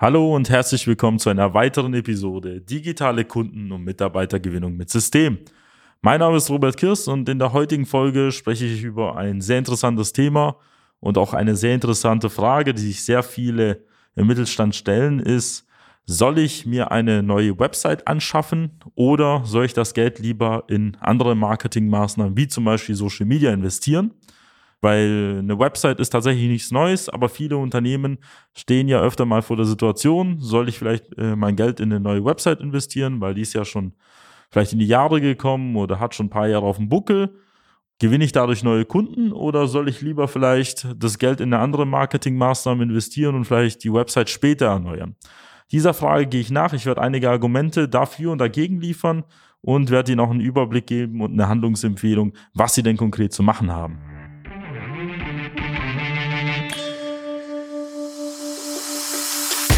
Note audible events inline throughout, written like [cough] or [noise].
Hallo und herzlich willkommen zu einer weiteren Episode Digitale Kunden- und Mitarbeitergewinnung mit System. Mein Name ist Robert Kirst und in der heutigen Folge spreche ich über ein sehr interessantes Thema und auch eine sehr interessante Frage, die sich sehr viele im Mittelstand stellen, ist, soll ich mir eine neue Website anschaffen oder soll ich das Geld lieber in andere Marketingmaßnahmen wie zum Beispiel Social Media investieren? Weil eine Website ist tatsächlich nichts Neues, aber viele Unternehmen stehen ja öfter mal vor der Situation, soll ich vielleicht äh, mein Geld in eine neue Website investieren, weil die ist ja schon vielleicht in die Jahre gekommen oder hat schon ein paar Jahre auf dem Buckel. Gewinne ich dadurch neue Kunden oder soll ich lieber vielleicht das Geld in eine andere Marketingmaßnahme investieren und vielleicht die Website später erneuern? Dieser Frage gehe ich nach. Ich werde einige Argumente dafür und dagegen liefern und werde Ihnen auch einen Überblick geben und eine Handlungsempfehlung, was Sie denn konkret zu machen haben.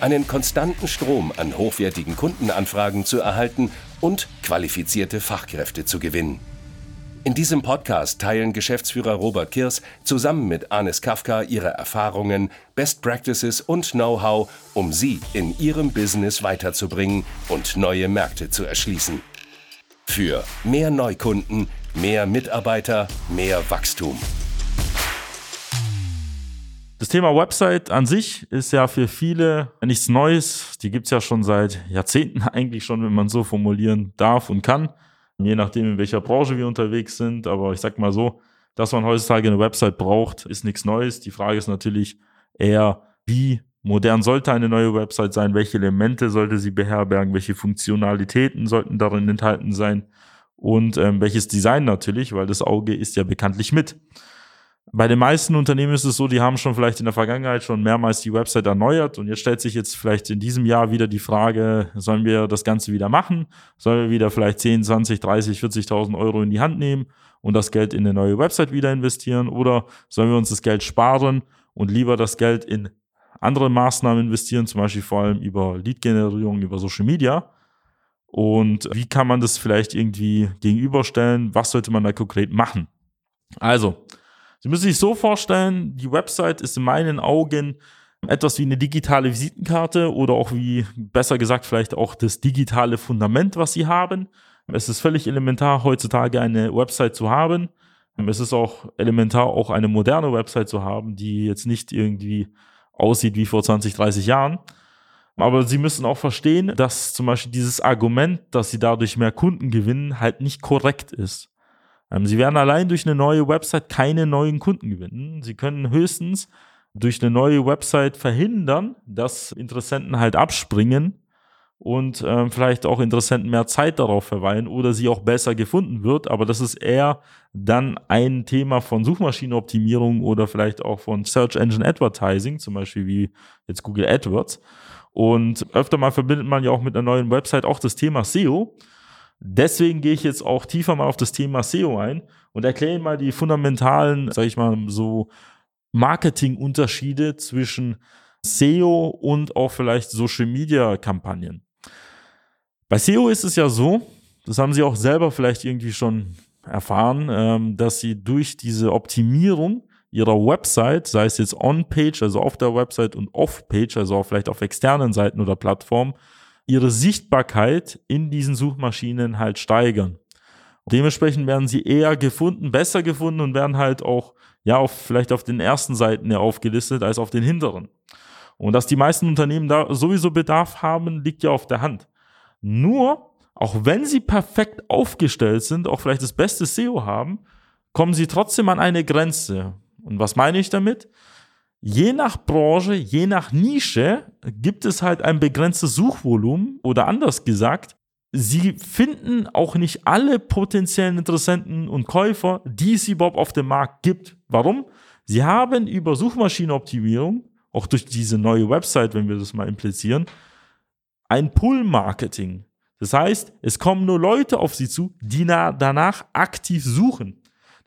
einen konstanten Strom an hochwertigen Kundenanfragen zu erhalten und qualifizierte Fachkräfte zu gewinnen. In diesem Podcast teilen Geschäftsführer Robert Kirs zusammen mit Anis Kafka ihre Erfahrungen, Best Practices und Know-how, um sie in ihrem Business weiterzubringen und neue Märkte zu erschließen. Für mehr Neukunden, mehr Mitarbeiter, mehr Wachstum. Das Thema Website an sich ist ja für viele nichts Neues. Die gibt's ja schon seit Jahrzehnten [laughs] eigentlich schon, wenn man so formulieren darf und kann je nachdem, in welcher Branche wir unterwegs sind. Aber ich sag mal so, dass man heutzutage eine Website braucht, ist nichts Neues. Die Frage ist natürlich eher, wie modern sollte eine neue Website sein? Welche Elemente sollte sie beherbergen? Welche Funktionalitäten sollten darin enthalten sein? Und ähm, welches Design natürlich, weil das Auge ist ja bekanntlich mit. Bei den meisten Unternehmen ist es so, die haben schon vielleicht in der Vergangenheit schon mehrmals die Website erneuert und jetzt stellt sich jetzt vielleicht in diesem Jahr wieder die Frage, sollen wir das Ganze wieder machen? Sollen wir wieder vielleicht 10, 20, 30, 40.000 Euro in die Hand nehmen und das Geld in eine neue Website wieder investieren? Oder sollen wir uns das Geld sparen und lieber das Geld in andere Maßnahmen investieren, zum Beispiel vor allem über Lead-Generierung, über Social Media? Und wie kann man das vielleicht irgendwie gegenüberstellen? Was sollte man da konkret machen? Also, Sie müssen sich so vorstellen, die Website ist in meinen Augen etwas wie eine digitale Visitenkarte oder auch wie, besser gesagt, vielleicht auch das digitale Fundament, was Sie haben. Es ist völlig elementar, heutzutage eine Website zu haben. Es ist auch elementar, auch eine moderne Website zu haben, die jetzt nicht irgendwie aussieht wie vor 20, 30 Jahren. Aber Sie müssen auch verstehen, dass zum Beispiel dieses Argument, dass Sie dadurch mehr Kunden gewinnen, halt nicht korrekt ist. Ähm, sie werden allein durch eine neue Website keine neuen Kunden gewinnen. Sie können höchstens durch eine neue Website verhindern, dass Interessenten halt abspringen und ähm, vielleicht auch Interessenten mehr Zeit darauf verweilen oder sie auch besser gefunden wird. Aber das ist eher dann ein Thema von Suchmaschinenoptimierung oder vielleicht auch von Search Engine Advertising, zum Beispiel wie jetzt Google AdWords. Und öfter mal verbindet man ja auch mit einer neuen Website auch das Thema SEO. Deswegen gehe ich jetzt auch tiefer mal auf das Thema SEO ein und erkläre mal die fundamentalen, sage ich mal, so Marketingunterschiede zwischen SEO und auch vielleicht Social Media Kampagnen. Bei SEO ist es ja so, das haben Sie auch selber vielleicht irgendwie schon erfahren, ähm, dass Sie durch diese Optimierung Ihrer Website, sei es jetzt on-page, also auf der Website und off-page, also auch vielleicht auf externen Seiten oder Plattformen, ihre Sichtbarkeit in diesen Suchmaschinen halt steigern. Dementsprechend werden sie eher gefunden, besser gefunden und werden halt auch, ja, auf, vielleicht auf den ersten Seiten ja aufgelistet als auf den hinteren. Und dass die meisten Unternehmen da sowieso Bedarf haben, liegt ja auf der Hand. Nur, auch wenn sie perfekt aufgestellt sind, auch vielleicht das beste SEO haben, kommen sie trotzdem an eine Grenze. Und was meine ich damit? Je nach Branche, je nach Nische gibt es halt ein begrenztes Suchvolumen oder anders gesagt, sie finden auch nicht alle potenziellen Interessenten und Käufer, die es überhaupt auf dem Markt gibt. Warum? Sie haben über Suchmaschinenoptimierung, auch durch diese neue Website, wenn wir das mal implizieren, ein Pull-Marketing. Das heißt, es kommen nur Leute auf sie zu, die danach aktiv suchen.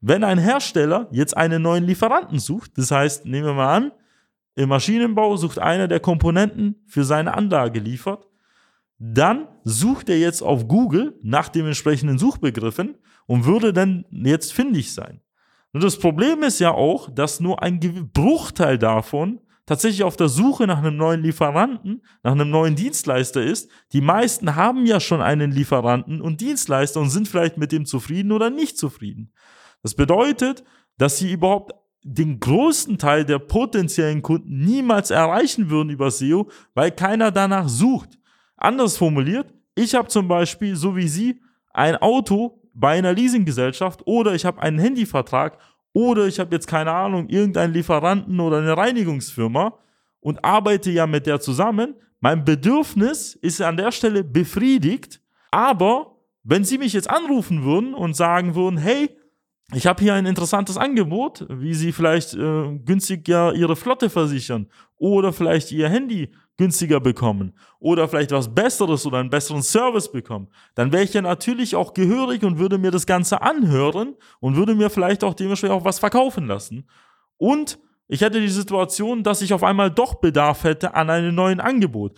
Wenn ein Hersteller jetzt einen neuen Lieferanten sucht, das heißt, nehmen wir mal an, im Maschinenbau sucht einer der Komponenten für seine Anlage liefert, dann sucht er jetzt auf Google nach den entsprechenden Suchbegriffen und würde dann jetzt findig sein. Und das Problem ist ja auch, dass nur ein Bruchteil davon tatsächlich auf der Suche nach einem neuen Lieferanten, nach einem neuen Dienstleister ist. Die meisten haben ja schon einen Lieferanten und Dienstleister und sind vielleicht mit dem zufrieden oder nicht zufrieden. Das bedeutet, dass sie überhaupt den größten Teil der potenziellen Kunden niemals erreichen würden über SEO, weil keiner danach sucht. Anders formuliert, ich habe zum Beispiel, so wie Sie, ein Auto bei einer Leasinggesellschaft oder ich habe einen Handyvertrag oder ich habe jetzt keine Ahnung, irgendeinen Lieferanten oder eine Reinigungsfirma und arbeite ja mit der zusammen. Mein Bedürfnis ist an der Stelle befriedigt, aber wenn Sie mich jetzt anrufen würden und sagen würden, hey, ich habe hier ein interessantes Angebot, wie Sie vielleicht äh, günstiger Ihre Flotte versichern oder vielleicht Ihr Handy günstiger bekommen oder vielleicht was Besseres oder einen besseren Service bekommen, dann wäre ich ja natürlich auch gehörig und würde mir das Ganze anhören und würde mir vielleicht auch dementsprechend auch was verkaufen lassen. Und ich hätte die Situation, dass ich auf einmal doch Bedarf hätte an einem neuen Angebot.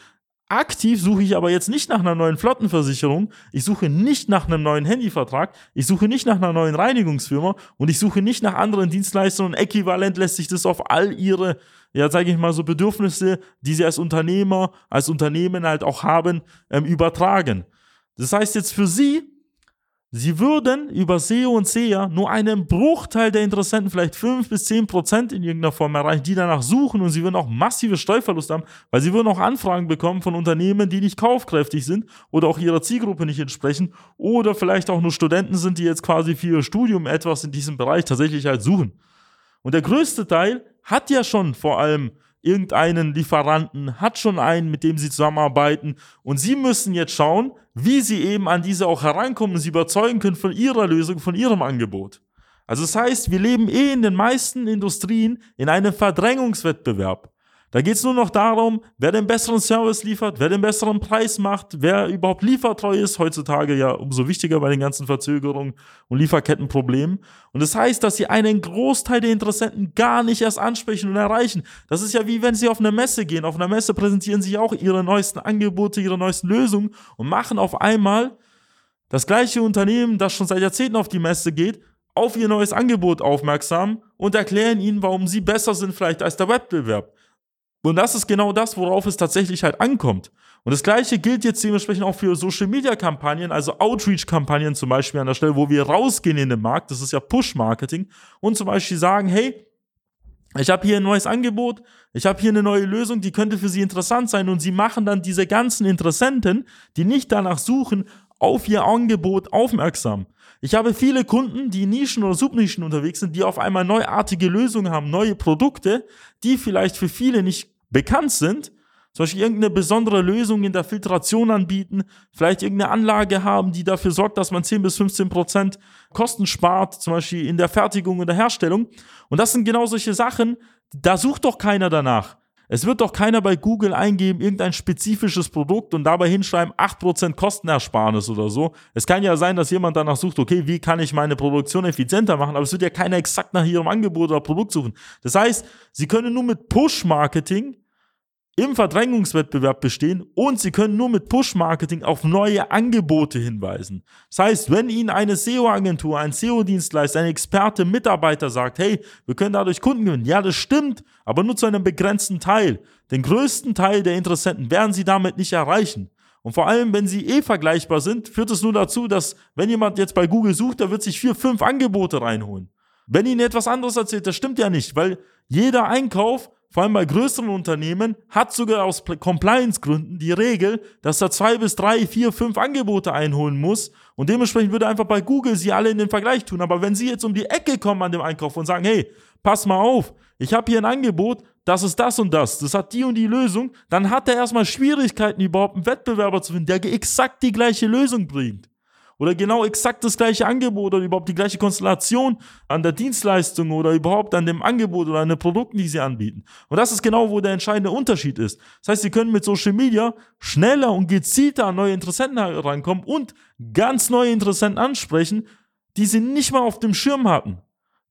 Aktiv suche ich aber jetzt nicht nach einer neuen Flottenversicherung, ich suche nicht nach einem neuen Handyvertrag, ich suche nicht nach einer neuen Reinigungsfirma. Und ich suche nicht nach anderen Dienstleistern. Und äquivalent lässt sich das auf all ihre, ja, sage ich mal so Bedürfnisse, die sie als Unternehmer, als Unternehmen halt auch haben, ähm, übertragen. Das heißt jetzt für sie, Sie würden über SEO und SEA nur einen Bruchteil der Interessenten, vielleicht 5 bis 10 Prozent in irgendeiner Form erreichen, die danach suchen und sie würden auch massive Steuerverluste haben, weil sie würden auch Anfragen bekommen von Unternehmen, die nicht kaufkräftig sind oder auch ihrer Zielgruppe nicht entsprechen oder vielleicht auch nur Studenten sind, die jetzt quasi für ihr Studium etwas in diesem Bereich tatsächlich halt suchen. Und der größte Teil hat ja schon vor allem irgendeinen Lieferanten, hat schon einen, mit dem sie zusammenarbeiten und sie müssen jetzt schauen, wie sie eben an diese auch herankommen und sie überzeugen können von ihrer Lösung, von ihrem Angebot. Also das heißt, wir leben eh in den meisten Industrien in einem Verdrängungswettbewerb. Da geht es nur noch darum, wer den besseren Service liefert, wer den besseren Preis macht, wer überhaupt liefertreu ist. Heutzutage ja umso wichtiger bei den ganzen Verzögerungen und Lieferkettenproblemen. Und das heißt, dass sie einen Großteil der Interessenten gar nicht erst ansprechen und erreichen. Das ist ja wie wenn sie auf eine Messe gehen. Auf einer Messe präsentieren sie auch ihre neuesten Angebote, ihre neuesten Lösungen und machen auf einmal das gleiche Unternehmen, das schon seit Jahrzehnten auf die Messe geht, auf ihr neues Angebot aufmerksam und erklären ihnen, warum sie besser sind vielleicht als der Wettbewerb. Und das ist genau das, worauf es tatsächlich halt ankommt. Und das gleiche gilt jetzt dementsprechend auch für Social Media Kampagnen, also Outreach Kampagnen zum Beispiel an der Stelle, wo wir rausgehen in den Markt. Das ist ja Push Marketing und zum Beispiel sagen, hey, ich habe hier ein neues Angebot, ich habe hier eine neue Lösung, die könnte für Sie interessant sein und Sie machen dann diese ganzen Interessenten, die nicht danach suchen, auf Ihr Angebot aufmerksam. Ich habe viele Kunden, die Nischen oder Subnischen unterwegs sind, die auf einmal neuartige Lösungen haben, neue Produkte, die vielleicht für viele nicht bekannt sind, zum Beispiel irgendeine besondere Lösung in der Filtration anbieten, vielleicht irgendeine Anlage haben, die dafür sorgt, dass man 10 bis 15 Prozent Kosten spart, zum Beispiel in der Fertigung und der Herstellung. Und das sind genau solche Sachen, da sucht doch keiner danach. Es wird doch keiner bei Google eingeben, irgendein spezifisches Produkt und dabei hinschreiben 8% Kostenersparnis oder so. Es kann ja sein, dass jemand danach sucht, okay, wie kann ich meine Produktion effizienter machen, aber es wird ja keiner exakt nach ihrem Angebot oder Produkt suchen. Das heißt, sie können nur mit Push-Marketing im Verdrängungswettbewerb bestehen und sie können nur mit Push-Marketing auf neue Angebote hinweisen. Das heißt, wenn Ihnen eine SEO-Agentur, ein SEO-Dienstleister, ein Experte, Mitarbeiter sagt, hey, wir können dadurch Kunden gewinnen, ja, das stimmt, aber nur zu einem begrenzten Teil. Den größten Teil der Interessenten werden Sie damit nicht erreichen. Und vor allem, wenn sie eh vergleichbar sind, führt es nur dazu, dass wenn jemand jetzt bei Google sucht, der wird sich vier, fünf Angebote reinholen. Wenn Ihnen etwas anderes erzählt, das stimmt ja nicht, weil jeder Einkauf vor allem bei größeren Unternehmen, hat sogar aus Compliance-Gründen die Regel, dass er zwei bis drei, vier, fünf Angebote einholen muss. Und dementsprechend würde einfach bei Google sie alle in den Vergleich tun. Aber wenn sie jetzt um die Ecke kommen an dem Einkauf und sagen, hey, pass mal auf, ich habe hier ein Angebot, das ist das und das, das hat die und die Lösung, dann hat er erstmal Schwierigkeiten, überhaupt einen Wettbewerber zu finden, der exakt die gleiche Lösung bringt oder genau exakt das gleiche Angebot oder überhaupt die gleiche Konstellation an der Dienstleistung oder überhaupt an dem Angebot oder an den Produkten, die sie anbieten. Und das ist genau, wo der entscheidende Unterschied ist. Das heißt, sie können mit Social Media schneller und gezielter an neue Interessenten herankommen und ganz neue Interessenten ansprechen, die sie nicht mal auf dem Schirm hatten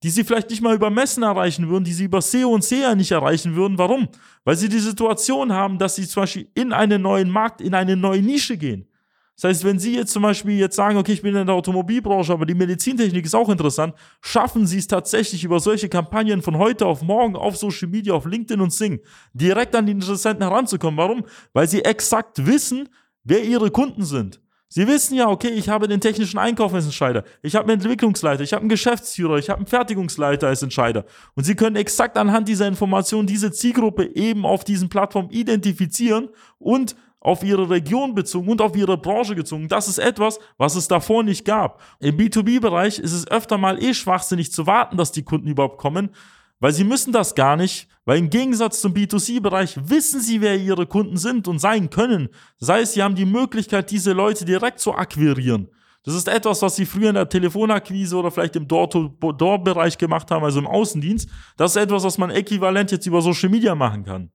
die sie vielleicht nicht mal über Messen erreichen würden, die sie über SEO und SEA nicht erreichen würden. Warum? Weil sie die Situation haben, dass sie zum Beispiel in einen neuen Markt, in eine neue Nische gehen. Das heißt, wenn Sie jetzt zum Beispiel jetzt sagen, okay, ich bin in der Automobilbranche, aber die Medizintechnik ist auch interessant, schaffen Sie es tatsächlich über solche Kampagnen von heute auf morgen auf Social Media, auf LinkedIn und Sing direkt an die Interessenten heranzukommen. Warum? Weil Sie exakt wissen, wer Ihre Kunden sind. Sie wissen ja, okay, ich habe den technischen Einkauf als Entscheider, ich habe einen Entwicklungsleiter, ich habe einen Geschäftsführer, ich habe einen Fertigungsleiter als Entscheider. Und Sie können exakt anhand dieser Informationen diese Zielgruppe eben auf diesen Plattformen identifizieren und auf ihre Region bezogen und auf ihre Branche gezogen. Das ist etwas, was es davor nicht gab. Im B2B-Bereich ist es öfter mal eh schwachsinnig zu warten, dass die Kunden überhaupt kommen, weil sie müssen das gar nicht, weil im Gegensatz zum B2C-Bereich wissen sie, wer ihre Kunden sind und sein können. Das heißt, sie haben die Möglichkeit, diese Leute direkt zu akquirieren. Das ist etwas, was sie früher in der Telefonakquise oder vielleicht im Door-to-Door-Bereich gemacht haben, also im Außendienst. Das ist etwas, was man äquivalent jetzt über Social Media machen kann.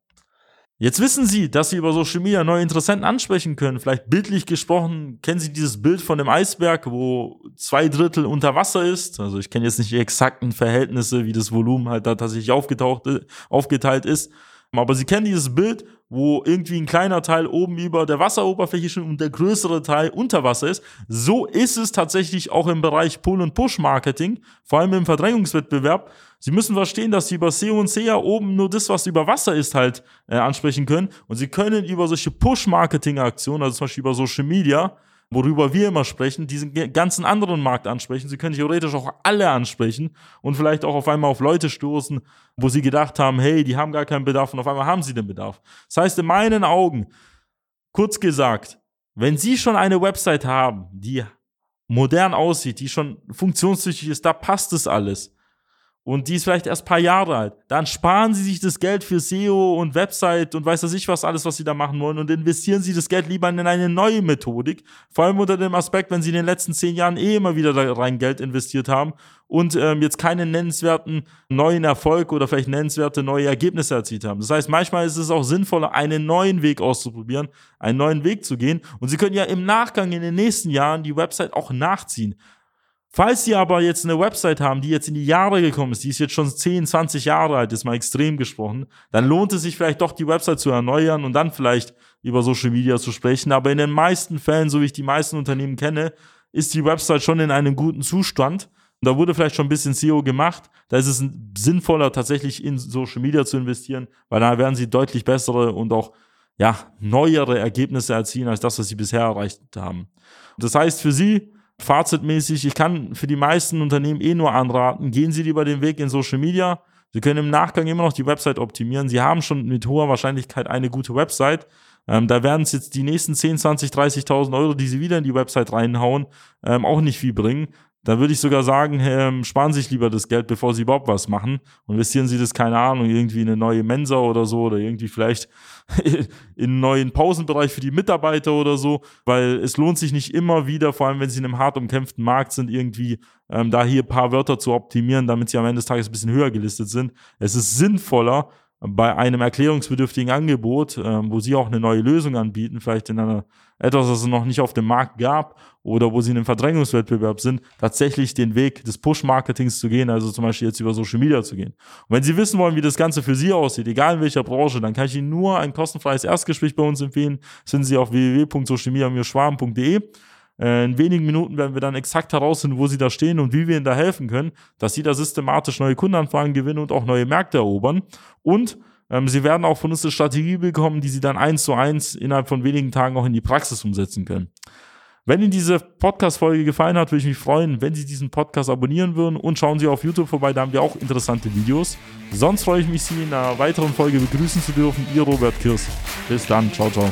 Jetzt wissen Sie, dass Sie über Social Media neue Interessenten ansprechen können. Vielleicht bildlich gesprochen, kennen Sie dieses Bild von dem Eisberg, wo zwei Drittel unter Wasser ist. Also ich kenne jetzt nicht die exakten Verhältnisse, wie das Volumen halt da tatsächlich aufgetaucht, aufgeteilt ist. Aber Sie kennen dieses Bild, wo irgendwie ein kleiner Teil oben über der Wasseroberfläche steht und der größere Teil unter Wasser ist. So ist es tatsächlich auch im Bereich Pull- und Push-Marketing, vor allem im Verdrängungswettbewerb. Sie müssen verstehen, dass Sie über SEO und SEA oben nur das, was über Wasser ist, halt äh, ansprechen können. Und Sie können über solche Push-Marketing-Aktionen, also zum Beispiel über Social Media, worüber wir immer sprechen, diesen ganzen anderen Markt ansprechen. Sie können theoretisch auch alle ansprechen und vielleicht auch auf einmal auf Leute stoßen, wo sie gedacht haben, hey, die haben gar keinen Bedarf und auf einmal haben sie den Bedarf. Das heißt, in meinen Augen, kurz gesagt, wenn Sie schon eine Website haben, die modern aussieht, die schon funktionstüchtig ist, da passt es alles und die ist vielleicht erst paar Jahre alt, dann sparen Sie sich das Geld für SEO und Website und weiß das ich was alles, was Sie da machen wollen und investieren Sie das Geld lieber in eine neue Methodik. Vor allem unter dem Aspekt, wenn Sie in den letzten zehn Jahren eh immer wieder da rein Geld investiert haben und ähm, jetzt keinen nennenswerten neuen Erfolg oder vielleicht nennenswerte neue Ergebnisse erzielt haben. Das heißt, manchmal ist es auch sinnvoller, einen neuen Weg auszuprobieren, einen neuen Weg zu gehen. Und Sie können ja im Nachgang in den nächsten Jahren die Website auch nachziehen. Falls Sie aber jetzt eine Website haben, die jetzt in die Jahre gekommen ist, die ist jetzt schon 10, 20 Jahre alt, ist mal extrem gesprochen, dann lohnt es sich vielleicht doch, die Website zu erneuern und dann vielleicht über Social Media zu sprechen. Aber in den meisten Fällen, so wie ich die meisten Unternehmen kenne, ist die Website schon in einem guten Zustand. Und da wurde vielleicht schon ein bisschen SEO gemacht. Da ist es sinnvoller, tatsächlich in Social Media zu investieren, weil da werden Sie deutlich bessere und auch ja, neuere Ergebnisse erzielen als das, was Sie bisher erreicht haben. Das heißt für Sie, Fazitmäßig, ich kann für die meisten Unternehmen eh nur anraten, gehen Sie lieber den Weg in Social Media. Sie können im Nachgang immer noch die Website optimieren. Sie haben schon mit hoher Wahrscheinlichkeit eine gute Website. Ähm, da werden es jetzt die nächsten 10, 20, 30.000 Euro, die Sie wieder in die Website reinhauen, ähm, auch nicht viel bringen. Da würde ich sogar sagen, ähm, sparen Sie sich lieber das Geld, bevor Sie überhaupt was machen. Investieren Sie das, keine Ahnung, irgendwie in eine neue Mensa oder so oder irgendwie vielleicht [laughs] in einen neuen Pausenbereich für die Mitarbeiter oder so, weil es lohnt sich nicht immer wieder, vor allem wenn Sie in einem hart umkämpften Markt sind, irgendwie ähm, da hier ein paar Wörter zu optimieren, damit Sie am Ende des Tages ein bisschen höher gelistet sind. Es ist sinnvoller, bei einem erklärungsbedürftigen Angebot, ähm, wo sie auch eine neue Lösung anbieten, vielleicht in einer etwas, was es noch nicht auf dem Markt gab oder wo sie in einem Verdrängungswettbewerb sind, tatsächlich den Weg des Push-Marketings zu gehen, also zum Beispiel jetzt über Social Media zu gehen. Und wenn Sie wissen wollen, wie das Ganze für Sie aussieht, egal in welcher Branche, dann kann ich Ihnen nur ein kostenfreies Erstgespräch bei uns empfehlen. Finden Sie auf www.socialmedia-schwaben.de. Äh, in wenigen Minuten werden wir dann exakt herausfinden, wo sie da stehen und wie wir ihnen da helfen können, dass sie da systematisch neue Kundenanfragen gewinnen und auch neue Märkte erobern. Und ähm, sie werden auch von uns eine Strategie bekommen, die sie dann eins zu eins innerhalb von wenigen Tagen auch in die Praxis umsetzen können. Wenn Ihnen diese Podcast-Folge gefallen hat, würde ich mich freuen, wenn Sie diesen Podcast abonnieren würden und schauen Sie auf YouTube vorbei, da haben wir auch interessante Videos. Sonst freue ich mich, Sie in einer weiteren Folge begrüßen zu dürfen. Ihr Robert Kirs. Bis dann. Ciao, ciao.